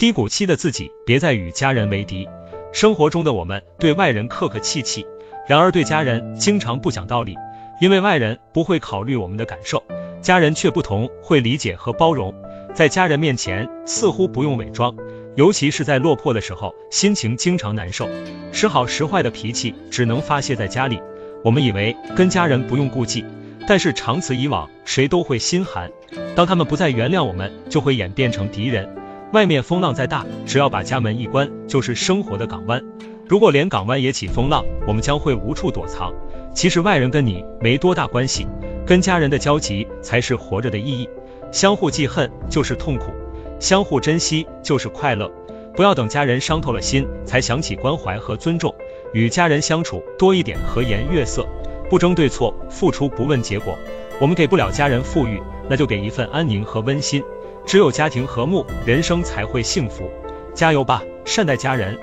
低谷期的自己，别再与家人为敌。生活中的我们对外人客客气气，然而对家人经常不讲道理，因为外人不会考虑我们的感受，家人却不同，会理解和包容。在家人面前，似乎不用伪装，尤其是在落魄的时候，心情经常难受，时好时坏的脾气只能发泄在家里。我们以为跟家人不用顾忌，但是长此以往，谁都会心寒。当他们不再原谅我们，就会演变成敌人。外面风浪再大，只要把家门一关，就是生活的港湾。如果连港湾也起风浪，我们将会无处躲藏。其实外人跟你没多大关系，跟家人的交集才是活着的意义。相互记恨就是痛苦，相互珍惜就是快乐。不要等家人伤透了心，才想起关怀和尊重。与家人相处多一点和颜悦色，不争对错，付出不问结果。我们给不了家人富裕，那就给一份安宁和温馨。只有家庭和睦，人生才会幸福。加油吧，善待家人。